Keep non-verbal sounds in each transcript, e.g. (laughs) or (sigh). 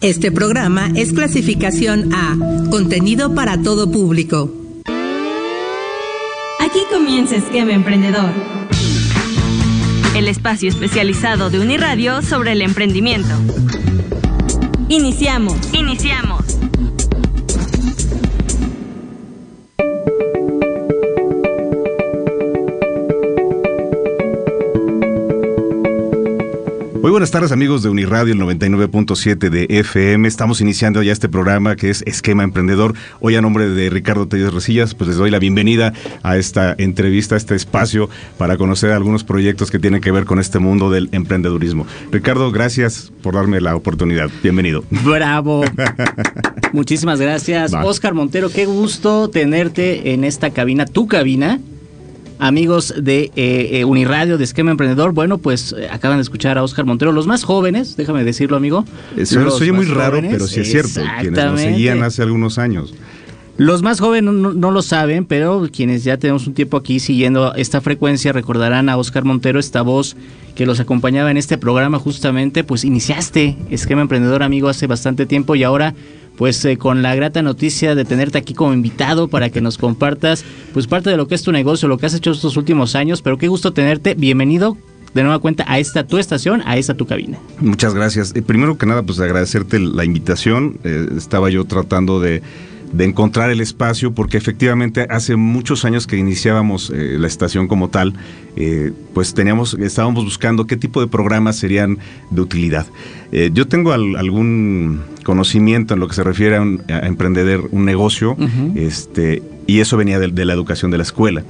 Este programa es clasificación A, contenido para todo público. Aquí comienza Esquema Emprendedor. El espacio especializado de Uniradio sobre el emprendimiento. Iniciamos. Iniciamos. Muy buenas tardes amigos de Uniradio, el 99.7 de FM. Estamos iniciando ya este programa que es Esquema Emprendedor. Hoy a nombre de Ricardo Telles Resillas, pues les doy la bienvenida a esta entrevista, a este espacio para conocer algunos proyectos que tienen que ver con este mundo del emprendedurismo. Ricardo, gracias por darme la oportunidad. Bienvenido. Bravo. (laughs) Muchísimas gracias. Va. Oscar Montero, qué gusto tenerte en esta cabina, tu cabina. Amigos de eh, eh, Uniradio, de Esquema Emprendedor, bueno, pues eh, acaban de escuchar a Oscar Montero, los más jóvenes, déjame decirlo, amigo. Eso soy muy raro, pero sí es cierto. Quienes nos seguían hace algunos años. Los más jóvenes no, no lo saben, pero quienes ya tenemos un tiempo aquí siguiendo esta frecuencia recordarán a Oscar Montero, esta voz que los acompañaba en este programa justamente, pues iniciaste Esquema Emprendedor, amigo, hace bastante tiempo y ahora pues eh, con la grata noticia de tenerte aquí como invitado para que nos compartas pues parte de lo que es tu negocio, lo que has hecho estos últimos años, pero qué gusto tenerte, bienvenido de nueva cuenta a esta tu estación, a esta tu cabina. Muchas gracias. Eh, primero que nada, pues agradecerte la invitación. Eh, estaba yo tratando de, de encontrar el espacio porque efectivamente hace muchos años que iniciábamos eh, la estación como tal, eh, pues teníamos, estábamos buscando qué tipo de programas serían de utilidad. Eh, yo tengo al- algún conocimiento en lo que se refiere a, un- a emprender un negocio, este, y eso venía de, de la educación de la escuela.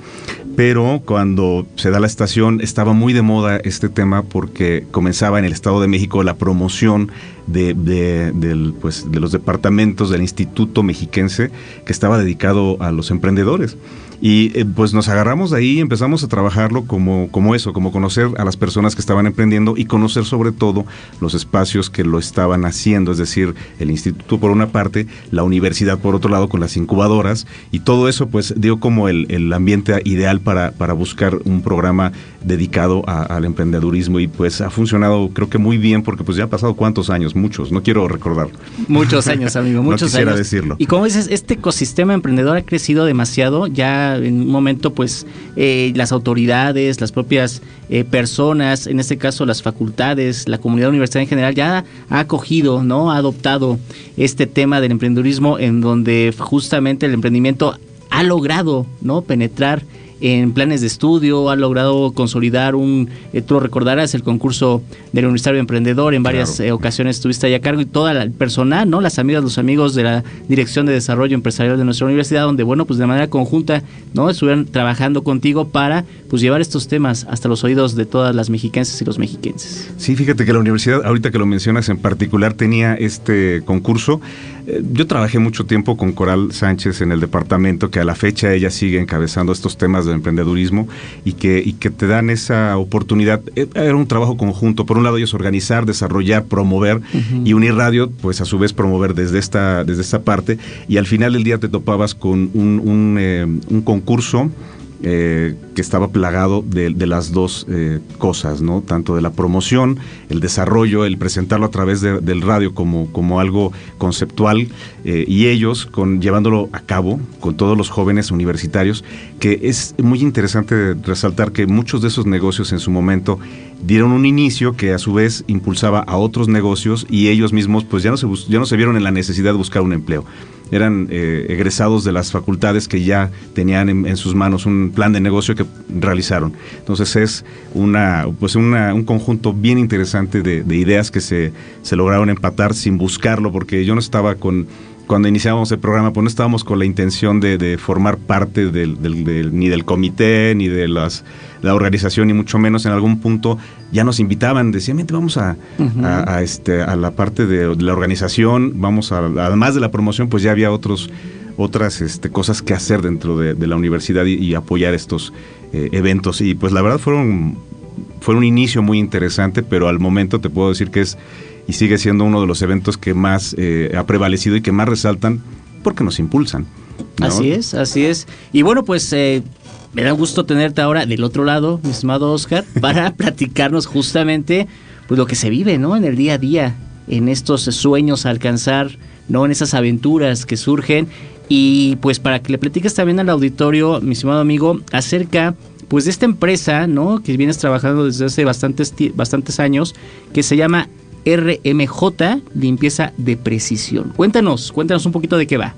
Pero cuando se da la estación estaba muy de moda este tema porque comenzaba en el Estado de México la promoción de, de- pues, los departamentos del Instituto Mexiquense que estaba dedicado a los emprendedores. Y eh, pues nos agarramos de ahí y empezamos a trabajarlo como, como eso, como conocer a las personas que estaban emprendiendo y conocer sobre todo los espacios que lo estaban haciendo, es decir, el instituto por una parte, la universidad por otro lado con las incubadoras y todo eso pues dio como el, el ambiente ideal para, para buscar un programa dedicado a- al emprendedurismo y pues ha funcionado creo que muy bien porque pues ya ha pasado cuántos años, muchos, no quiero recordar. Muchos años, amigo, (laughs) No muchos quisiera años. decirlo. Y como dices, este ecosistema emprendedor ha crecido demasiado. Ya en un momento, pues, eh, las autoridades, las propias eh, personas, en este caso las facultades, la comunidad universitaria en general, ya ha acogido, ¿no? Ha adoptado este tema del emprendedurismo en donde justamente el emprendimiento ha logrado, ¿no? Penetrar en planes de estudio, ha logrado consolidar un, eh, tú lo recordarás, el concurso del Universitario Emprendedor, en varias Claro. eh, ocasiones estuviste ahí a cargo y toda la el personal, ¿no? Las amigas, los amigos de la Dirección de Desarrollo Empresarial de nuestra universidad, donde, bueno, pues de manera conjunta, ¿no? Estuvieron trabajando contigo para, pues, llevar estos temas hasta los oídos de todas las mexiquenses y los mexiquenses. Sí, fíjate que la universidad, ahorita que lo mencionas en particular, tenía este concurso. Yo trabajé mucho tiempo con Coral Sánchez en el departamento, que a la fecha ella sigue encabezando estos temas de emprendedurismo y que, y que te dan esa oportunidad. Eh, Era un trabajo conjunto. Por un lado, ellos organizar, desarrollar, promover y unir radio, pues a su vez promover desde esta, desde esta parte. Y al final del día te topabas con un, un, eh, un concurso eh, que estaba plagado de, las dos eh, cosas, ¿no? Tanto de la promoción, el desarrollo, el presentarlo a través de- del radio como, como algo conceptual eh, y ellos con llevándolo a cabo con todos los jóvenes universitarios, que es muy interesante resaltar que muchos de esos negocios en su momento dieron un inicio que a su vez impulsaba a otros negocios y ellos mismos pues ya no se, ya no se vieron en la necesidad de buscar un empleo eran eh, egresados de las facultades que ya tenían en, sus manos un plan de negocio que realizaron. Entonces es una, pues una- un conjunto bien interesante de, de ideas que se, se lograron empatar sin buscarlo, porque yo no estaba con, cuando iniciábamos el programa, pues no estábamos con la intención de, formar parte del- ni del comité, ni de las, la organización, ni mucho menos en algún punto ya nos invitaban, decían, "Vente, vamos a, a, a este, a la parte de, de la organización, vamos a, además de la promoción, pues ya había otros otras este, cosas que hacer dentro de, de la universidad y, y apoyar estos eh, eventos. Y pues la verdad fueron, fue un inicio muy interesante, pero al momento te puedo decir que es y sigue siendo uno de los eventos que más eh, ha prevalecido y que más resaltan porque nos impulsan. ¿no? Así es, así es. Y bueno, pues eh, me da gusto tenerte ahora del otro lado, mi estimado Oscar, (laughs) para platicarnos justamente pues lo que se vive, ¿no? En el día a día en estos sueños a alcanzar, ¿no? En esas aventuras que surgen. Y pues para que le platiques también al auditorio, mi estimado amigo, acerca pues de esta empresa, ¿no? Que vienes trabajando desde hace bastantes, bastantes años, que se llama RMJ, limpieza de precisión. Cuéntanos, cuéntanos un poquito de qué va.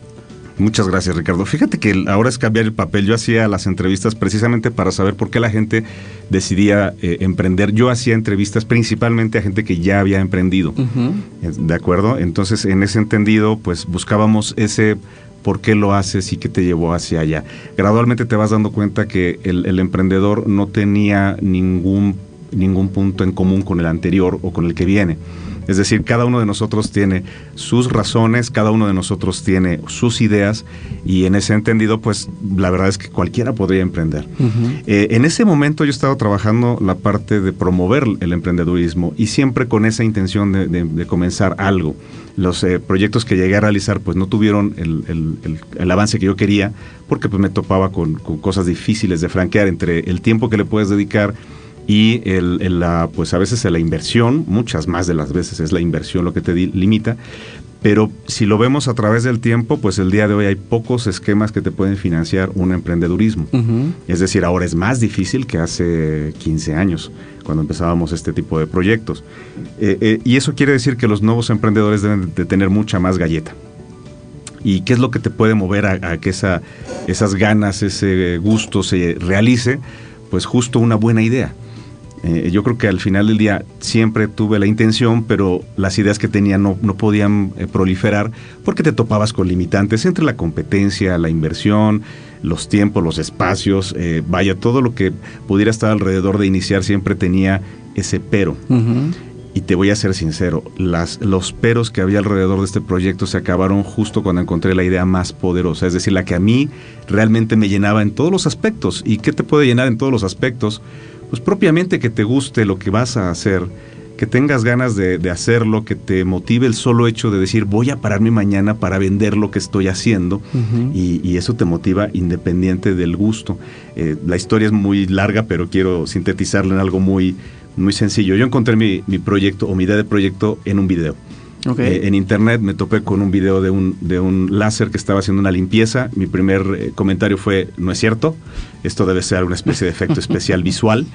Muchas gracias, Ricardo. Fíjate que ahora es cambiar el papel. Yo hacía las entrevistas precisamente para saber por qué la gente decidía eh, emprender. Yo hacía entrevistas principalmente a gente que ya había emprendido. ¿De acuerdo? Entonces, en ese entendido, pues buscábamos ese por qué lo haces y qué te llevó hacia allá. Gradualmente te vas dando cuenta que el, emprendedor no tenía ningún, ningún punto en común con el anterior o con el que viene. Es decir, cada uno de nosotros tiene sus razones, cada uno de nosotros tiene sus ideas y en ese entendido, pues la verdad es que cualquiera podría emprender. Eh, en ese momento yo estaba trabajando la parte de promover el emprendedurismo y siempre con esa intención de comenzar algo. Los eh, proyectos que llegué a realizar pues no tuvieron el, avance que yo quería porque pues me topaba con, cosas difíciles de franquear. Entre el tiempo que le puedes dedicar y el, la, pues a veces la inversión, muchas más de las veces es la inversión lo que te limita, pero si lo vemos a través del tiempo, pues el día de hoy hay pocos esquemas que te pueden financiar un emprendedurismo. Es decir, ahora es más difícil que hace 15 años, cuando empezábamos este tipo de proyectos. Eh, eh, y eso quiere decir que los nuevos emprendedores deben de tener mucha más galleta. ¿Y qué es lo que te puede mover a, que esa, esas ganas, ese gusto se realice? Pues justo una buena idea. Eh, yo creo que al final del día siempre tuve la intención, pero las ideas que tenía no, no podían eh, proliferar porque te topabas con limitantes entre la competencia, la inversión, los tiempos, los espacios, eh, vaya, todo lo que pudiera estar alrededor de iniciar siempre tenía ese pero. Y te voy a ser sincero, las, los peros que había alrededor de este proyecto se acabaron justo cuando encontré la idea más poderosa, es decir, la que a mí realmente me llenaba en todos los aspectos. ¿Y qué te puede llenar en todos los aspectos? Pues propiamente que te guste lo que vas a hacer, que tengas ganas de, hacerlo, que te motive el solo hecho de decir voy a pararme mañana para vender lo que estoy haciendo y, eso te motiva independiente del gusto. Eh, la historia es muy larga, pero quiero sintetizarla en algo muy, muy sencillo. Yo encontré mi, mi proyecto o mi idea de proyecto en un video. Eh, en internet me topé con un video de un, de un láser que estaba haciendo una limpieza. Mi primer eh, comentario fue, no es cierto, esto debe ser una especie de efecto (laughs) especial visual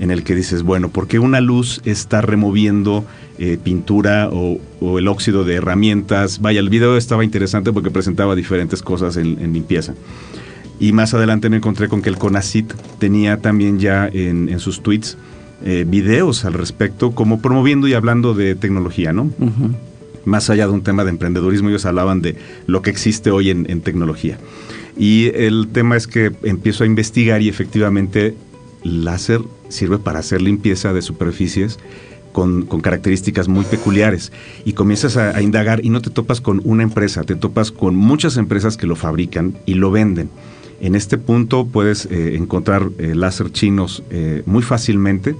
en el que dices, bueno, ¿por qué una luz está removiendo eh, pintura o, el óxido de herramientas? Vaya, el video estaba interesante porque presentaba diferentes cosas en, limpieza. Y más adelante me encontré con que el CONACIT tenía también ya en, sus tweets videos al respecto, como promoviendo y hablando de tecnología, ¿no? Más allá de un tema de emprendedurismo, ellos hablaban de lo que existe hoy en, tecnología. Y el tema es que empiezo a investigar y efectivamente láser sirve para hacer limpieza de superficies con, características muy peculiares. Y comienzas a, indagar y no te topas con una empresa, te topas con muchas empresas que lo fabrican y lo venden. En este punto puedes eh, encontrar eh, láser chinos eh, muy fácilmente,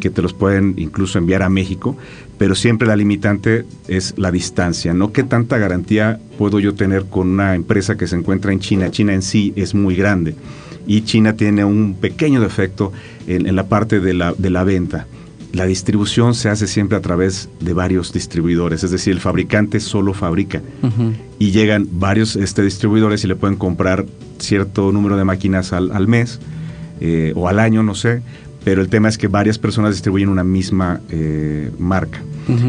que te los pueden incluso enviar a México, pero siempre la limitante es la distancia, ¿no? ¿Qué tanta garantía puedo yo tener con una empresa que se encuentra en China? China en sí es muy grande y China tiene un pequeño defecto en, la parte de la, de la venta la distribución se hace siempre a través de varios distribuidores, es decir, el fabricante solo fabrica y llegan varios este, distribuidores y le pueden comprar cierto número de máquinas al, mes eh, o al año, no sé, pero el tema es que varias personas distribuyen una misma eh, marca.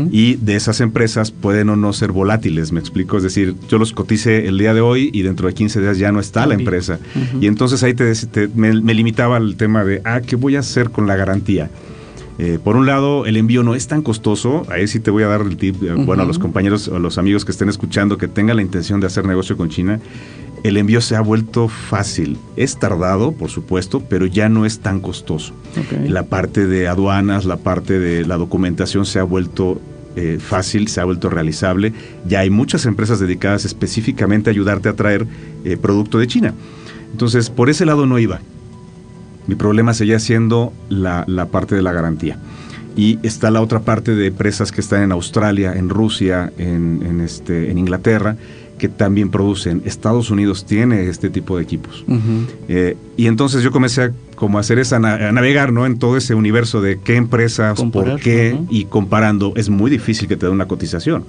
Y de esas empresas pueden o no ser volátiles, me explico. Es decir, yo los cotice el día de hoy y dentro de 15 días ya no está la empresa. Y entonces ahí te, me, me, limitaba el tema de, ah, ¿qué voy a hacer con la garantía? Eh, por un lado, el envío no es tan costoso. Ahí sí te voy a dar el tip, eh, bueno, a los compañeros o a los amigos que estén escuchando que tengan la intención de hacer negocio con China. El envío se ha vuelto fácil. Es tardado, por supuesto, pero ya no es tan costoso. La parte de aduanas, la parte de la documentación se ha vuelto eh, fácil, se ha vuelto realizable. Ya hay muchas empresas dedicadas específicamente a ayudarte a traer producto de China. Entonces, por ese lado no iba. Mi problema seguía siendo la, parte de la garantía. Y está la otra parte de empresas que están en Australia, en Rusia, en, este, en Inglaterra, que también producen. Estados Unidos tiene este tipo de equipos. Eh, y entonces yo comencé a como hacer esa a navegar ¿no? en todo ese universo de qué empresas, por qué, y comparando, es muy difícil que te dé una cotización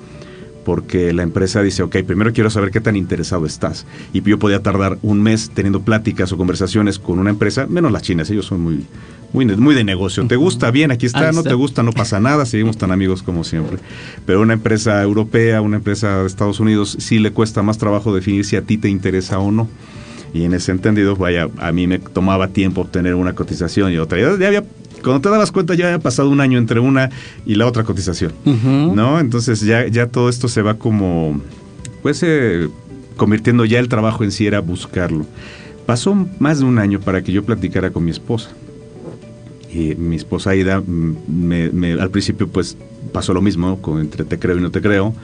porque la empresa dice, ok, primero quiero saber qué tan interesado estás. Y yo podía tardar un mes teniendo pláticas o conversaciones con una empresa, menos las chinas, ellos son muy, muy, muy de negocio. ¿Te gusta? Bien, aquí está, no te gusta, no pasa nada, seguimos tan amigos como siempre. Pero una empresa europea, una empresa de Estados Unidos, sí le cuesta más trabajo definir si a ti te interesa o no. Y en ese entendido, vaya, a mí me tomaba tiempo obtener una cotización y otra. Ya había cuando te dabas cuenta ya había pasado un año entre una y la otra cotización, ¿no? Entonces ya, ya todo esto se va como, pues, eh, convirtiendo ya el trabajo en sí era buscarlo. Pasó más de un año para que yo platicara con mi esposa. Y mi esposa Aida, mm, al principio pues pasó lo mismo, con entre te creo y no te creo,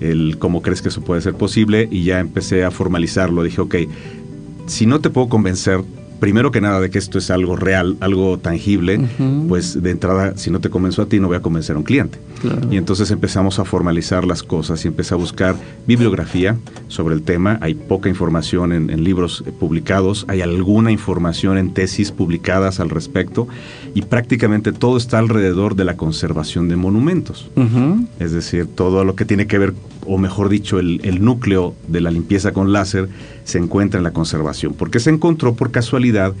el cómo crees que eso puede ser posible y ya empecé a formalizarlo. Dije, ok, si no te puedo convencer primero que nada de que esto es algo real, algo tangible, pues de entrada, si no te convenzo a ti, no voy a convencer a un cliente. Y entonces empezamos a formalizar las cosas y empecé a buscar bibliografía sobre el tema. Hay poca información en, libros publicados, hay alguna información en tesis publicadas al respecto y prácticamente todo está alrededor de la conservación de monumentos. Es decir, todo lo que tiene que ver o mejor dicho, el, núcleo de la limpieza con láser se encuentra en la conservación, porque se encontró por casualidad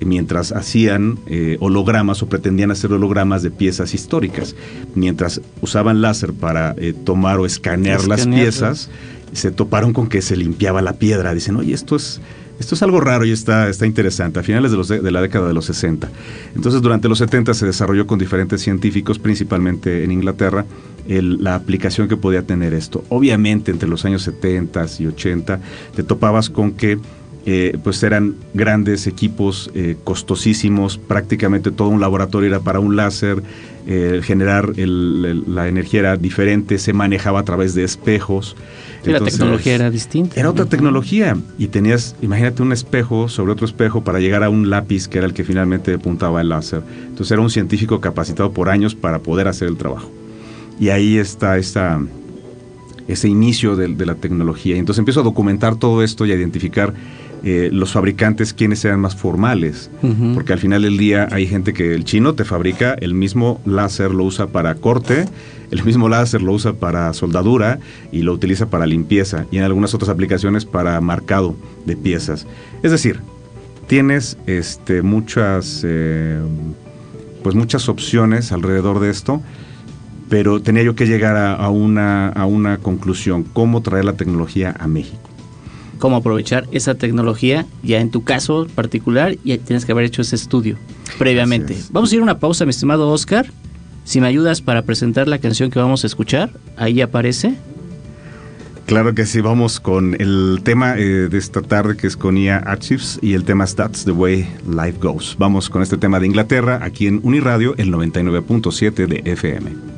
mientras hacían eh, hologramas o pretendían hacer hologramas de piezas históricas. Mientras usaban láser para eh, tomar o escanear, las piezas, se toparon con que se limpiaba la piedra. Dicen, oye, esto es, esto es algo raro y está, está interesante, a finales de, los de, la década de los 60. Entonces, durante los 70 se desarrolló con diferentes científicos, principalmente en Inglaterra, la aplicación que podía tener esto. Obviamente entre los años 70 y 80 te topabas con que eh, pues eran grandes equipos eh, costosísimos, prácticamente todo un laboratorio era para un láser, eh, generar la energía era diferente, se manejaba a través de espejos. la tecnología era distinta. Era otra tecnología y tenías, imagínate un espejo sobre otro espejo para llegar a un lápiz que era el que finalmente apuntaba el láser. Entonces era un científico capacitado por años para poder hacer el trabajo. Y ahí está ese inicio de, la tecnología. Y entonces empiezo a documentar todo esto y a identificar eh, los fabricantes quienes sean más formales, porque al final del día hay gente que el chino te fabrica el mismo láser, lo usa para corte, el mismo láser lo usa para soldadura y lo utiliza para limpieza y en algunas otras aplicaciones para marcado de piezas. Es decir, tienes este, muchas, eh, pues muchas opciones alrededor de esto pero tenía yo que llegar a, una, a una conclusión, cómo traer la tecnología a México. Cómo aprovechar esa tecnología, ya en tu caso particular, ya tienes que haber hecho ese estudio previamente. Vamos a ir a una pausa, mi estimado Oscar. Si me ayudas para presentar la canción que vamos a escuchar, ahí aparece. Claro que sí, vamos con el tema eh, de esta tarde que es con IA Archives y el tema That's the Way Life Goes. Vamos con este tema de Inglaterra aquí en Uniradio, el 99.7 de FM.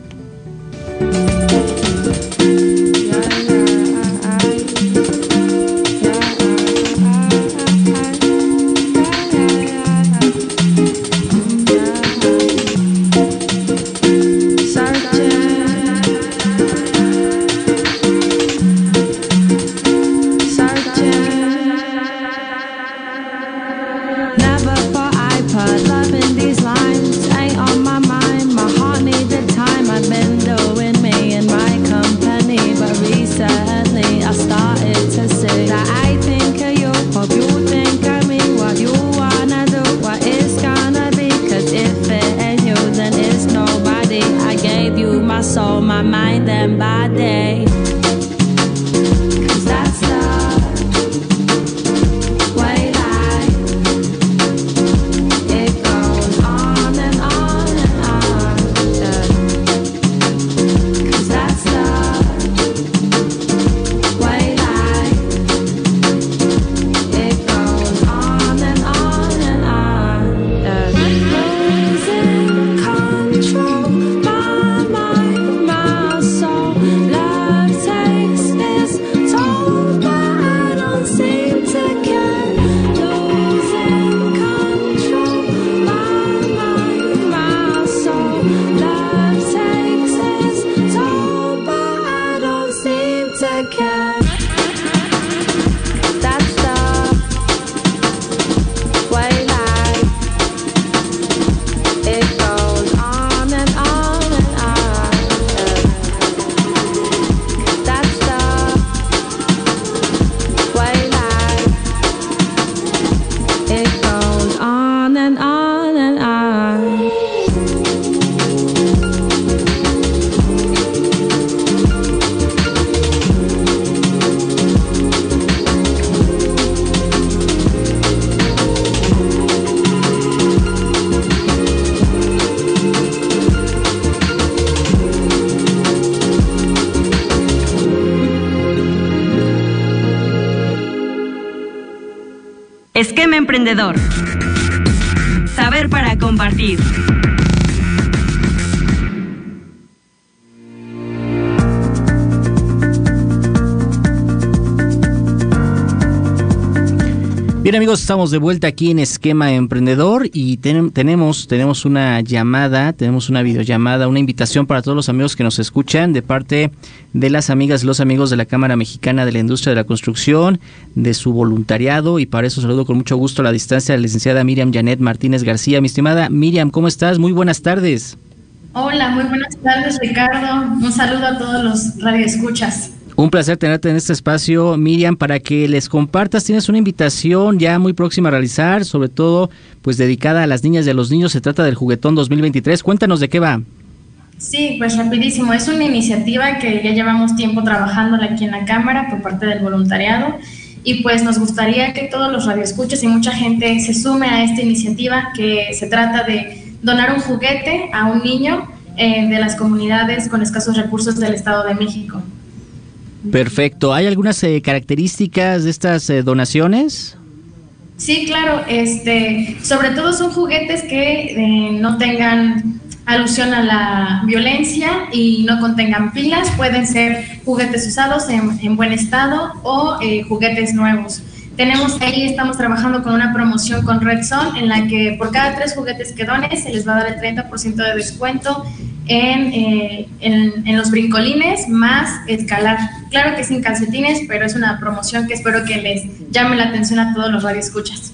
Emprendedor. Saber para compartir. Bien amigos, estamos de vuelta aquí en Esquema Emprendedor y tenemos, tenemos una llamada, tenemos una videollamada, una invitación para todos los amigos que nos escuchan de parte de las amigas y los amigos de la Cámara Mexicana de la Industria de la Construcción, de su voluntariado y para eso saludo con mucho gusto a la distancia a la licenciada Miriam Janet Martínez García. Mi estimada Miriam, ¿cómo estás? Muy buenas tardes. Hola, muy buenas tardes Ricardo. Un saludo a todos los radioescuchas. Un placer tenerte en este espacio, Miriam, para que les compartas. Tienes una invitación ya muy próxima a realizar, sobre todo pues dedicada a las niñas y a los niños. Se trata del Juguetón 2023. Cuéntanos de qué va. Sí, pues rapidísimo. Es una iniciativa que ya llevamos tiempo trabajando aquí en la Cámara por parte del voluntariado y pues nos gustaría que todos los radioescuchas y mucha gente se sume a esta iniciativa que se trata de donar un juguete a un niño eh, de las comunidades con escasos recursos del Estado de México. Perfecto. ¿Hay algunas eh, características de estas eh, donaciones? Sí, claro. Este, sobre todo son juguetes que eh, no tengan alusión a la violencia y no contengan pilas. Pueden ser juguetes usados en, en buen estado o juguetes nuevos. Tenemos ahí, estamos trabajando con una promoción con Red Zone en la que por cada tres juguetes que dones se les va a dar el 30% de descuento eh, en, en, los brincolines más escalar. Claro que sin calcetines, pero es una promoción que espero que les llame la atención a todos los radioescuchas.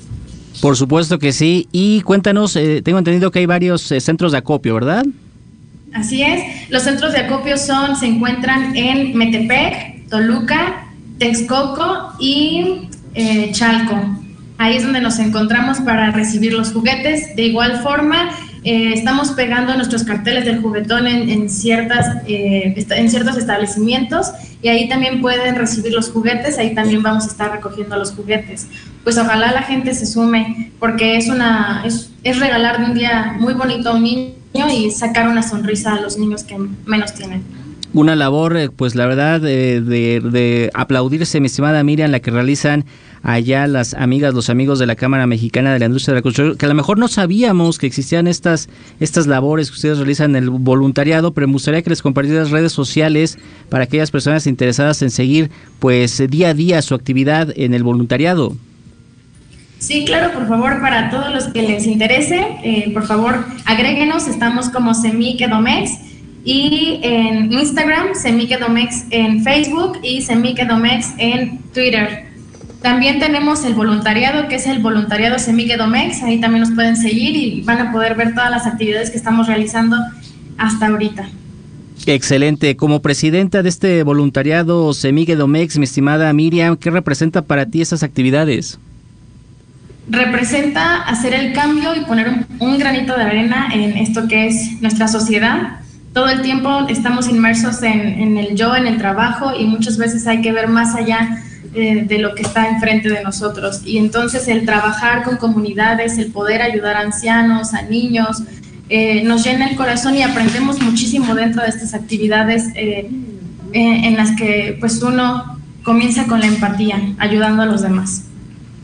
Por supuesto que sí. Y cuéntanos, eh, tengo entendido que hay varios eh, centros de acopio, ¿verdad? Así es. Los centros de acopio son, se encuentran en Metepec, Toluca, Texcoco y Chalco. Ahí es donde nos encontramos para recibir los juguetes. De igual forma, eh, estamos pegando nuestros carteles del juguetón en, ciertas, eh, en ciertos establecimientos y ahí también pueden recibir los juguetes, ahí también vamos a estar recogiendo los juguetes. Pues ojalá la gente se sume porque es, una, es, es regalar un día muy bonito a un niño y sacar una sonrisa a los niños que menos tienen una labor, eh, pues la verdad, de, de, aplaudirse, mi estimada Miriam, la que realizan allá las amigas, los amigos de la Cámara Mexicana de la Industria de la Construcción, que a lo mejor no sabíamos que existían estas, estas labores que ustedes realizan en el voluntariado, pero me gustaría que les compartieras redes sociales para aquellas personas interesadas en seguir, pues, día a día su actividad en el voluntariado. Sí, claro, por favor, para todos los que les interese, eh, por favor, agréguenos, estamos como Semiquedomex y en Instagram, Semiquedomex en Facebook y Semiquedomex en Twitter. También tenemos el voluntariado, que es el voluntariado Semiquedomex, ahí también nos pueden seguir y van a poder ver todas las actividades que estamos realizando hasta ahorita. Excelente. Como presidenta de este voluntariado Semiquedomex, mi estimada Miriam, ¿qué representa para ti esas actividades? Representa hacer el cambio y poner un, un granito de arena en esto que es nuestra sociedad todo el tiempo estamos inmersos en, el yo, en el trabajo y muchas veces hay que ver más allá eh, de lo que está enfrente de nosotros. Y entonces el trabajar con comunidades, el poder ayudar a ancianos, a niños, eh, nos llena el corazón y aprendemos muchísimo dentro de estas actividades eh, en las que pues uno comienza con la empatía, ayudando a los demás.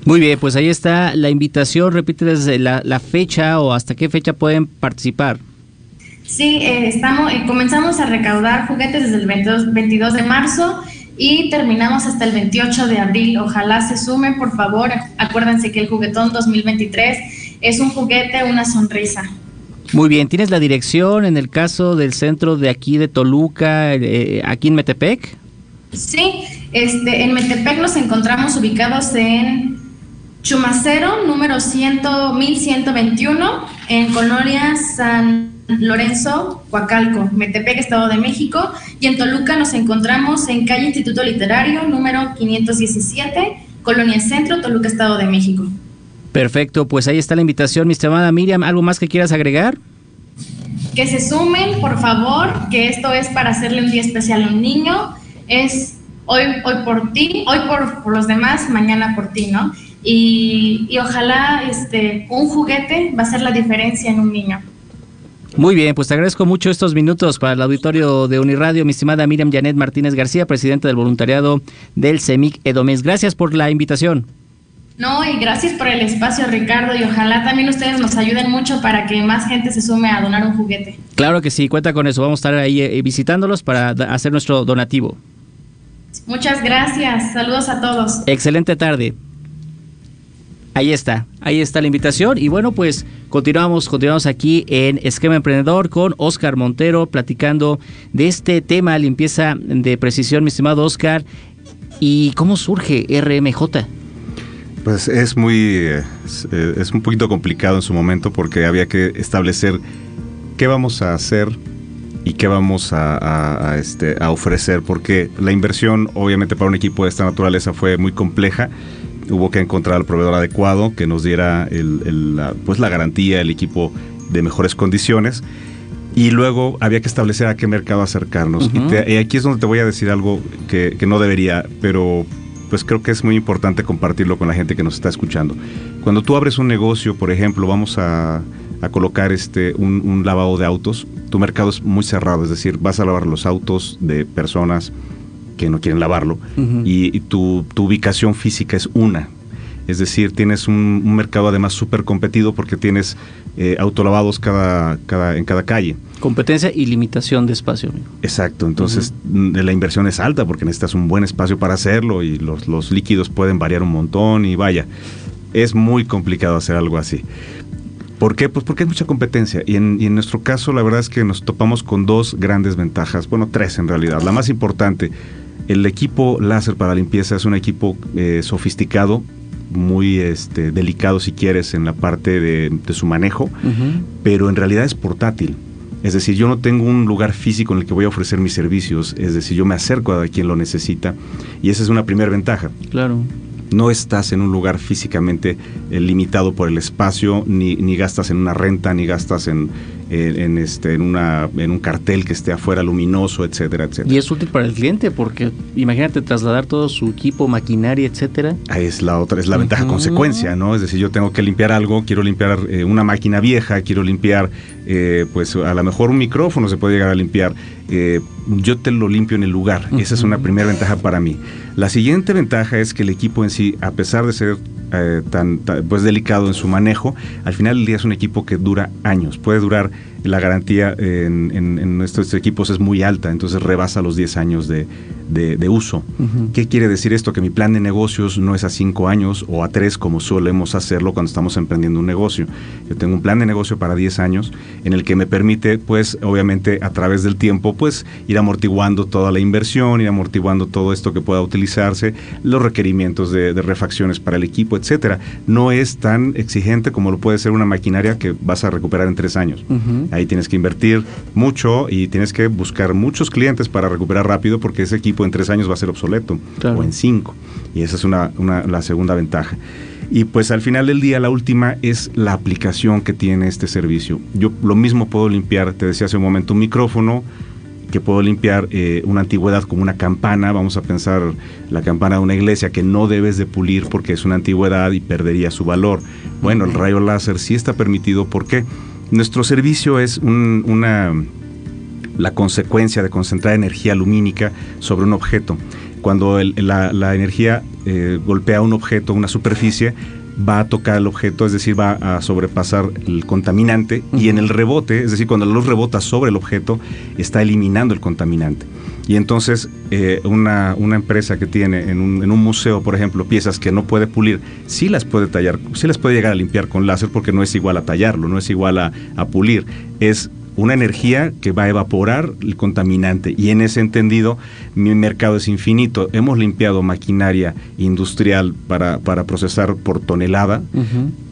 Muy bien, pues ahí está la invitación, repíteles la, la fecha o hasta qué fecha pueden participar. Sí, eh, estamos, eh, comenzamos a recaudar juguetes desde el 22, de marzo y terminamos hasta el 28 de abril. Ojalá se sume, por favor. Acuérdense que el juguetón 2023 es un juguete, una sonrisa. Muy bien, ¿tienes la dirección en el caso del centro de aquí de Toluca, eh, aquí en Metepec? Sí, este, en Metepec nos encontramos ubicados en Chumacero, número 100, 1121, en Colonia San Lorenzo, Coacalco, Metepec, Estado de México, y en Toluca nos encontramos en calle Instituto Literario, número 517, Colonia Centro, Toluca, Estado de México. Perfecto, pues ahí está la invitación, mi estimada Miriam. ¿Algo más que quieras agregar? Que se sumen, por favor, que esto es para hacerle un día especial a un niño. Es hoy, hoy por ti, hoy por, por los demás, mañana por ti, ¿no? Y, y ojalá este, un juguete va a ser la diferencia en un niño. Muy bien, pues te agradezco mucho estos minutos para el auditorio de Uniradio, mi estimada Miriam Janet Martínez García, presidenta del voluntariado del CEMIC Edomés. Gracias por la invitación. No, y gracias por el espacio, Ricardo, y ojalá también ustedes nos ayuden mucho para que más gente se sume a donar un juguete. Claro que sí, cuenta con eso. Vamos a estar ahí eh, visitándolos para hacer nuestro donativo. Muchas gracias. Saludos a todos. Excelente tarde. Ahí está, ahí está la invitación. Y bueno, pues continuamos, continuamos aquí en Esquema Emprendedor con Oscar Montero platicando de este tema, limpieza de precisión, mi estimado Oscar. ¿Y cómo surge RMJ? Pues es muy, es, un poquito complicado en su momento porque había que establecer qué vamos a hacer y qué vamos a, este, a ofrecer, porque la inversión obviamente para un equipo de esta naturaleza fue muy compleja. Hubo que encontrar al proveedor adecuado que nos diera la, pues la garantía, el equipo de mejores condiciones. Y luego había que establecer a qué mercado acercarnos. y, aquí es donde te voy a decir algo que, que no debería, pero pues creo que es muy importante compartirlo con la gente que nos está escuchando. Cuando tú abres un negocio, por ejemplo, vamos a, colocar este un, lavado de autos, tu mercado es muy cerrado, es decir, vas a lavar los autos de personas que no quieren lavarlo y, tu, ubicación física es una. Es decir, tienes un, mercado además súper competido porque tienes eh, autolavados cada, cada, en cada calle. Competencia y limitación de espacio. Exacto, entonces la inversión es alta porque necesitas un buen espacio para hacerlo y los, líquidos pueden variar un montón y vaya, es muy complicado hacer algo así. ¿Por qué? Pues porque hay mucha competencia y en, y en, nuestro caso la verdad es que nos topamos con dos grandes ventajas, bueno, tres en realidad. La más importante, el equipo láser para limpieza es un equipo eh, sofisticado, muy este, delicado si quieres en la parte de, su manejo, pero en realidad es portátil. Es decir, yo no tengo un lugar físico en el que voy a ofrecer mis servicios, es decir, yo me acerco a quien lo necesita y esa es una primera ventaja. Claro. No estás en un lugar físicamente eh, limitado por el espacio, ni, ni gastas en una renta, ni gastas en, en, este, en, una, en un cartel que esté afuera luminoso, etcétera, etcétera. Y es útil para el cliente porque imagínate trasladar todo su equipo, maquinaria, etcétera. Ahí es la otra, es la ventaja consecuencia, ¿no? Es decir, yo tengo que limpiar algo, quiero limpiar eh, una máquina vieja, quiero limpiar, eh, pues a lo mejor un micrófono se puede llegar a limpiar. Eh, yo te lo limpio en el lugar. Esa es una primera ventaja para mí. La siguiente ventaja es que el equipo en sí, a pesar de ser eh, tan, pues delicado en su manejo, al final del día es un equipo que dura años, puede durar la garantía en, en, nuestros equipos es muy alta, entonces rebasa los 10 años de, de, uso. ¿Qué quiere decir esto? Que mi plan de negocios no es a 5 años o a 3 como solemos hacerlo cuando estamos emprendiendo un negocio. Yo tengo un plan de negocio para 10 años en el que me permite, pues, obviamente a través del tiempo, pues, ir amortiguando toda la inversión, ir amortiguando todo esto que pueda utilizarse, los requerimientos de, refacciones para el equipo, etcétera. No es tan exigente como lo puede ser una maquinaria que vas a recuperar en 3 años. Ahí tienes que invertir mucho y tienes que buscar muchos clientes para recuperar rápido porque ese equipo en tres años va a ser obsoleto o en cinco. Y esa es una, la segunda ventaja. Y pues al final del día la última es la aplicación que tiene este servicio. Yo lo mismo puedo limpiar, te decía hace un momento, un micrófono, que puedo limpiar eh, una antigüedad como una campana, vamos a pensar la campana de una iglesia que no debes de pulir porque es una antigüedad y perdería su valor. Bueno, el rayo láser sí está permitido, ¿por qué? Nuestro servicio es una, la consecuencia de concentrar energía lumínica sobre un objeto. Cuando la, energía eh, golpea un objeto, una superficie, va a tocar el objeto, es decir, va a sobrepasar el contaminante y en el rebote, es decir, cuando la luz rebota sobre el objeto, está eliminando el contaminante. Y entonces eh, una, empresa que tiene en un, en un, museo, por ejemplo, piezas que no puede pulir, sí las puede tallar, sí las puede llegar a limpiar con láser porque no es igual a tallarlo, no es igual a, a pulir. Es una energía que va a evaporar el contaminante. Y en ese entendido mi mercado es infinito. Hemos limpiado maquinaria industrial para, para procesar por tonelada,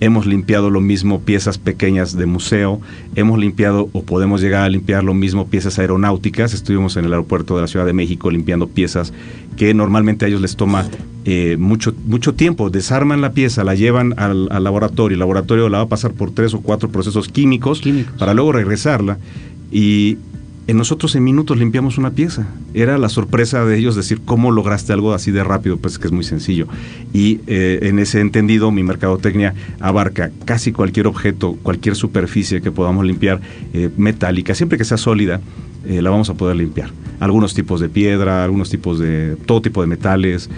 hemos limpiado lo mismo piezas pequeñas de museo, hemos limpiado o podemos llegar a limpiar lo mismo piezas aeronáuticas, estuvimos en el aeropuerto de la Ciudad de México limpiando piezas que normalmente a ellos les toma eh, mucho, mucho tiempo. Desarman la pieza, la llevan al, laboratorio, el laboratorio la va a pasar por tres o cuatro procesos químicos, para luego regresarla. Y en nosotros en minutos limpiamos una pieza. Era la sorpresa de ellos decir, ¿cómo lograste algo así de rápido? Pues que es muy sencillo. Y eh, en ese entendido, mi mercadotecnia abarca casi cualquier objeto, cualquier superficie que podamos limpiar eh, metálica, siempre que sea sólida, eh, la vamos a poder limpiar. Algunos tipos de piedra, algunos tipos de, todo tipo de metales,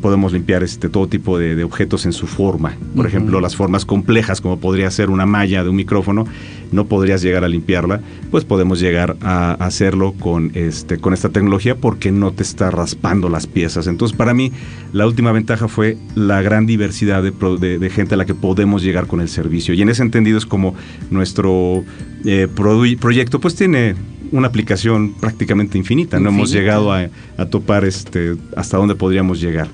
podemos limpiar este, todo tipo de, objetos en su forma. Por ejemplo, las formas complejas, como podría ser una malla de un micrófono, no podrías llegar a limpiarla, pues podemos llegar a hacerlo con, este, con esta tecnología porque no te está raspando las piezas. Entonces, para mí, la última ventaja fue la gran diversidad de, gente a la que podemos llegar con el servicio. Y en ese entendido es como nuestro eh, proyecto pues tiene una aplicación prácticamente infinita. No hemos llegado a, topar este hasta dónde podríamos llegar.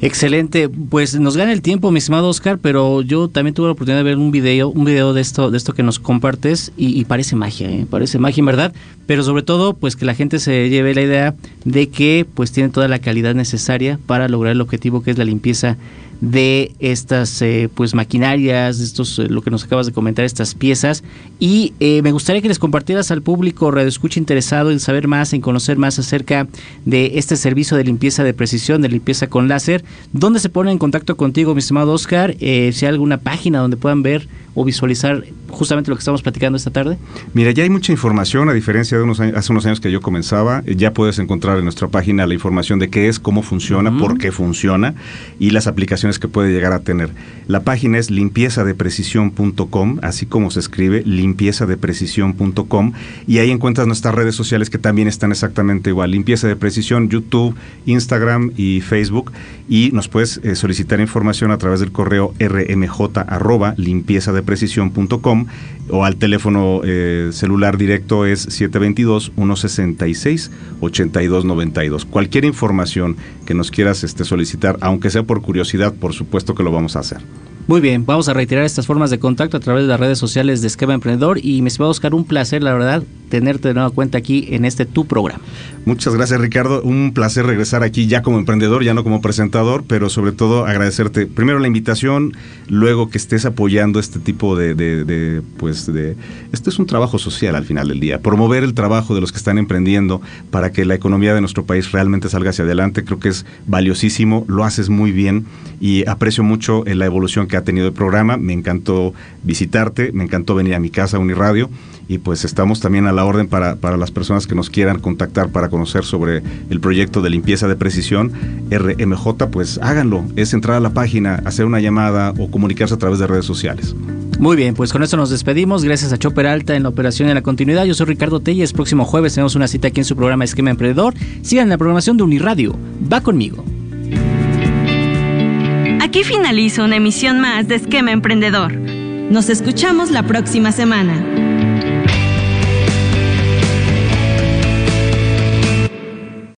Excelente, pues nos gana el tiempo, mi estimado Oscar, pero yo también tuve la oportunidad de ver un video, un video de esto, de esto que nos compartes y, parece magia, ¿eh? parece magia en verdad, pero sobre todo, pues que la gente se lleve la idea de que pues tiene toda la calidad necesaria para lograr el objetivo que es la limpieza de estas eh, pues maquinarias, de estos eh, lo que nos acabas de comentar, estas piezas. Y eh, me gustaría que les compartieras al público Radio Escucha interesado en saber más, en conocer más acerca de este servicio de limpieza de precisión, de limpieza con láser. ¿Dónde se pone en contacto contigo, mi estimado Oscar? si hay alguna página donde puedan ver o visualizar justamente lo que estamos platicando esta tarde? Mira, ya hay mucha información, a diferencia de unos hace unos años que yo comenzaba, ya puedes encontrar en nuestra página la información de qué es, cómo funciona, por qué funciona y las aplicaciones que puede llegar a tener. La página es limpiezadeprecisión.com, así como se escribe, limpiezadeprecisión.com y ahí encuentras nuestras redes sociales que también están exactamente igual, limpieza de precisión, YouTube, Instagram y Facebook y nos puedes eh, solicitar información a través del correo rmj arroba limpieza de precisión.com o al teléfono eh, celular directo es 722-166-8292. Cualquier información que nos quieras este, solicitar, aunque sea por curiosidad, por supuesto que lo vamos a hacer. Muy bien, vamos a reiterar estas formas de contacto a través de las redes sociales de Esquema Emprendedor y me va a buscar un placer, la verdad, tenerte de nueva cuenta aquí en este tu programa. Muchas gracias Ricardo, un placer regresar aquí ya como emprendedor, ya no como presentador, pero sobre todo agradecerte primero la invitación, luego que estés apoyando este tipo de, de, pues de, esto es un trabajo social al final del día, promover el trabajo de los que están emprendiendo para que la economía de nuestro país realmente salga hacia adelante, creo que es valiosísimo, lo haces muy bien y aprecio mucho la evolución que ha tenido el programa. Me encantó visitarte, me encantó venir a mi casa, Uniradio, y pues estamos también a la orden para, para las personas que nos quieran contactar para conocer sobre el proyecto de limpieza de precisión RMJ, pues háganlo. Es entrar a la página, hacer una llamada o comunicarse a través de redes sociales. Muy bien, pues con esto nos despedimos. Gracias a Chopper Alta en la operación y en la continuidad. Yo soy Ricardo Telles. Próximo jueves tenemos una cita aquí en su programa Esquema Emprendedor. Sigan la programación de Uniradio. Va conmigo. Aquí finaliza una emisión más de Esquema Emprendedor. Nos escuchamos la próxima semana.